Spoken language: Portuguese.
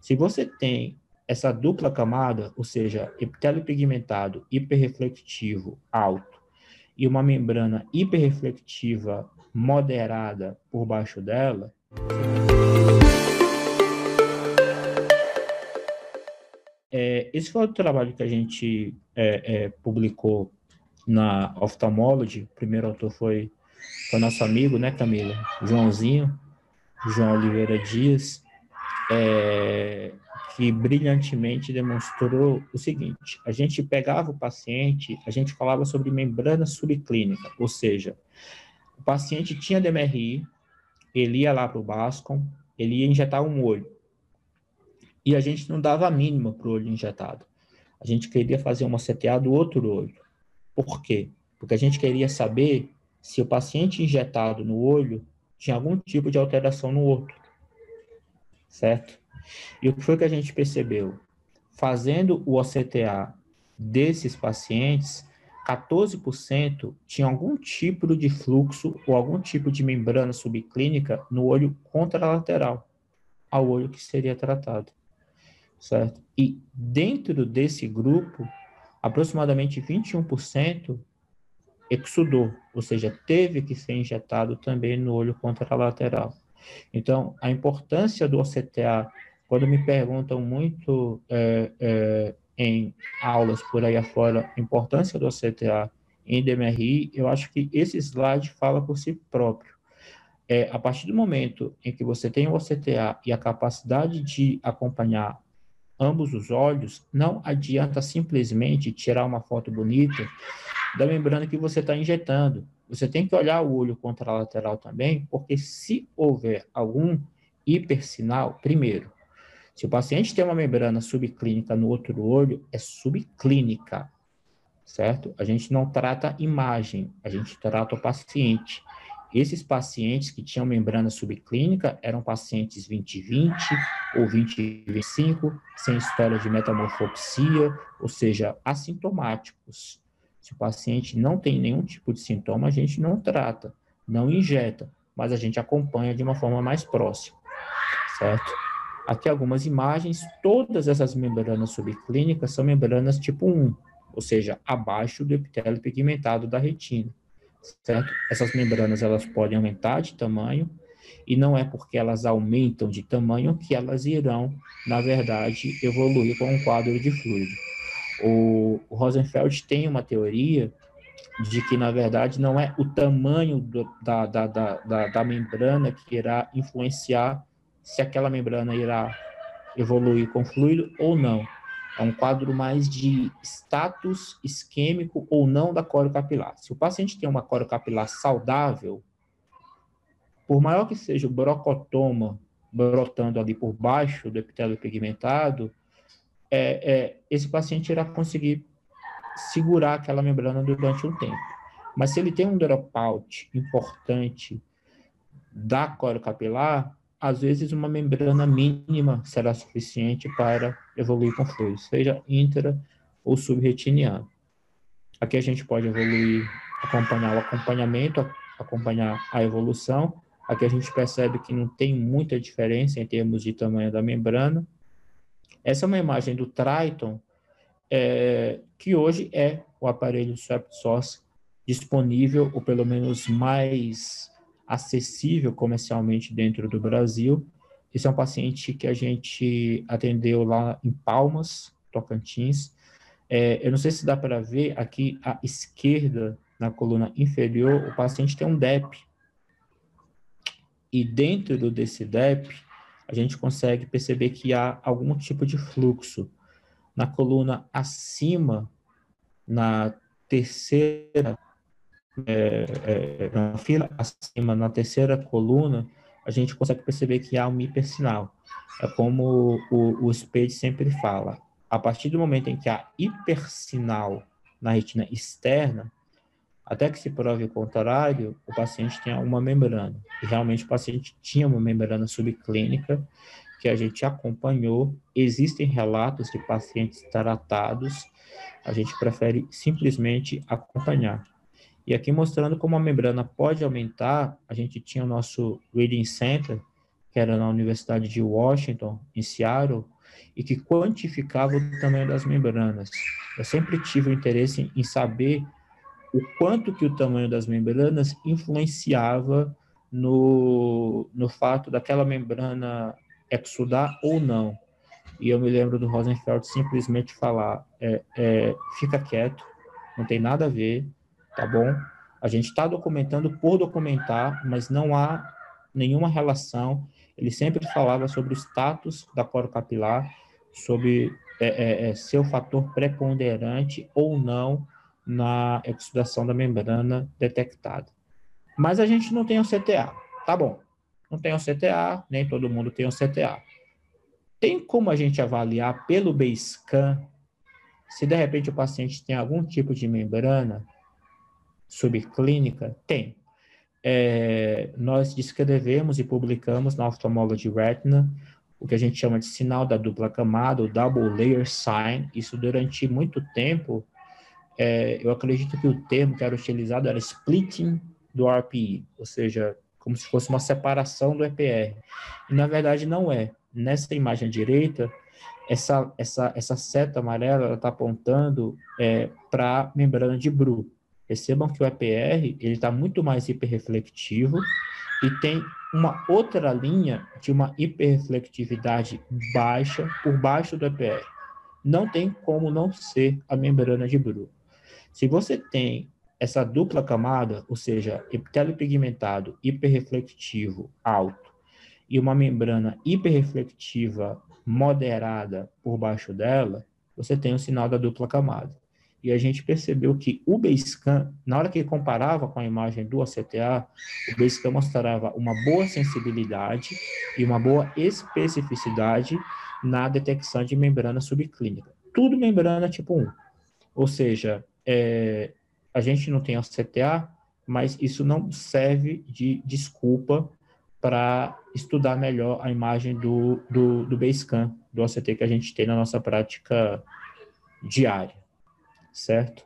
Se você tem essa dupla camada, ou seja, epitélio pigmentado hiperreflectivo alto e uma membrana hiperreflectiva moderada por baixo dela, é, esse foi o trabalho que a gente é, é, publicou na Ophthalmology. O primeiro autor foi, foi nosso amigo, né, Camila? Joãozinho, João Oliveira Dias, é, que brilhantemente demonstrou o seguinte: a gente pegava o paciente, a gente falava sobre membrana subclínica, ou seja, o paciente tinha DMRI, ele ia lá para o Bascom, ele ia injetar um olho. E a gente não dava a mínima para o olho injetado. A gente queria fazer uma CTA do outro olho. Por quê? Porque a gente queria saber se o paciente injetado no olho tinha algum tipo de alteração no outro. Certo? E o que foi que a gente percebeu? Fazendo o OCTA desses pacientes, 14% tinham algum tipo de fluxo ou algum tipo de membrana subclínica no olho contralateral ao olho que seria tratado, certo? E dentro desse grupo, aproximadamente 21% exudou, ou seja, teve que ser injetado também no olho contralateral. Então, a importância do OCTA, quando me perguntam muito é, é, em aulas por aí afora, importância do OCTA em DMRI, eu acho que esse slide fala por si próprio. É, a partir do momento em que você tem o OCTA e a capacidade de acompanhar ambos os olhos, não adianta simplesmente tirar uma foto bonita da membrana que você está injetando. Você tem que olhar o olho contralateral também, porque se houver algum hipersinal, primeiro, se o paciente tem uma membrana subclínica no outro olho, é subclínica, certo? A gente não trata imagem, a gente trata o paciente. Esses pacientes que tinham membrana subclínica eram pacientes 20-20 ou 20-25, sem história de metamorfopsia, ou seja, assintomáticos. Se o paciente não tem nenhum tipo de sintoma, a gente não trata, não injeta, mas a gente acompanha de uma forma mais próxima, certo? Aqui algumas imagens, todas essas membranas subclínicas são membranas tipo 1, ou seja, abaixo do epitélio pigmentado da retina certo? Essas membranas elas podem aumentar de tamanho e não é porque elas aumentam de tamanho que elas irão, na verdade, evoluir com um quadro de fluido. O, Rosenfeld tem uma teoria de que, na verdade, não é o tamanho do, da, da, da, da, membrana que irá influenciar se aquela membrana irá evoluir com fluido ou não, é um quadro mais de status isquêmico ou não da coro capilar. Se o paciente tem uma coro capilar saudável, por maior que seja o brocotoma brotando ali por baixo do epitélio pigmentado, é, é, esse paciente irá conseguir segurar aquela membrana durante um tempo. Mas se ele tem um dropout importante da coro capilar, às vezes uma membrana mínima será suficiente para evoluir com fluido, seja intra ou subretiniano. Aqui a gente pode evoluir, acompanhar o acompanhamento, acompanhar a evolução. Aqui a gente percebe que não tem muita diferença em termos de tamanho da membrana. Essa é uma imagem do Triton, é, que hoje é o aparelho Swept Source disponível, ou pelo menos mais acessível comercialmente dentro do Brasil. Esse é um paciente que a gente atendeu lá em Palmas, Tocantins. É, eu não sei se dá para ver aqui à esquerda, na coluna inferior, o paciente tem um DEP. E dentro desse DEP, a gente consegue perceber que há algum tipo de fluxo. Na coluna acima, na terceira é, é, na fila acima, na terceira coluna, a gente consegue perceber que há um hipersinal. É como o, o Spade sempre fala. A partir do momento em que há hipersinal na retina externa, até que se prove o contrário, o paciente tem uma membrana. E realmente o paciente tinha uma membrana subclínica que a gente acompanhou. Existem relatos de pacientes tratados, a gente prefere simplesmente acompanhar. E aqui mostrando como a membrana pode aumentar, a gente tinha o nosso Reading Center, que era na Universidade de Washington, em Seattle, e que quantificava o tamanho das membranas. Eu sempre tive o interesse em saber o quanto que o tamanho das membranas influenciava no, no fato daquela membrana exudar ou não. E eu me lembro do Rosenfeld simplesmente falar: é, é, fica quieto, não tem nada a ver, tá bom? A gente está documentando por documentar, mas não há nenhuma relação. Ele sempre falava sobre o status da coro capilar, sobre é, é, é, ser o fator preponderante ou não na exudação da membrana detectada. Mas a gente não tem o CTA, tá bom? Não tem o CTA, nem todo mundo tem o CTA. Tem como a gente avaliar pelo BASECAM se de repente o paciente tem algum tipo de membrana subclínica? Tem. É, nós descrevemos e publicamos na Ophthalmology Retina o que a gente chama de sinal da dupla camada, o double layer sign. Isso durante muito tempo, é, eu acredito que o termo que era utilizado era splitting do RPE, ou seja, como se fosse uma separação do EPR. E na verdade não é nessa imagem direita, essa, essa, essa seta amarela está apontando é, para a membrana de Bru. Percebam que o EPR está muito mais hiperreflectivo e tem uma outra linha de uma hiperreflectividade baixa por baixo do EPR. Não tem como não ser a membrana de Bru. Se você tem essa dupla camada, ou seja, epitélio pigmentado hiperreflectivo alto e uma membrana hiperreflectiva moderada por baixo dela, você tem o sinal da dupla camada. E a gente percebeu que o Basecamp, na hora que comparava com a imagem do ACTA, o Basecamp mostrava uma boa sensibilidade e uma boa especificidade na detecção de membrana subclínica. Tudo membrana tipo 1. Ou seja, é, a gente não tem ACTA, mas isso não serve de desculpa para estudar melhor a imagem do, do, do Basecamp, do OCT que a gente tem na nossa prática diária, certo?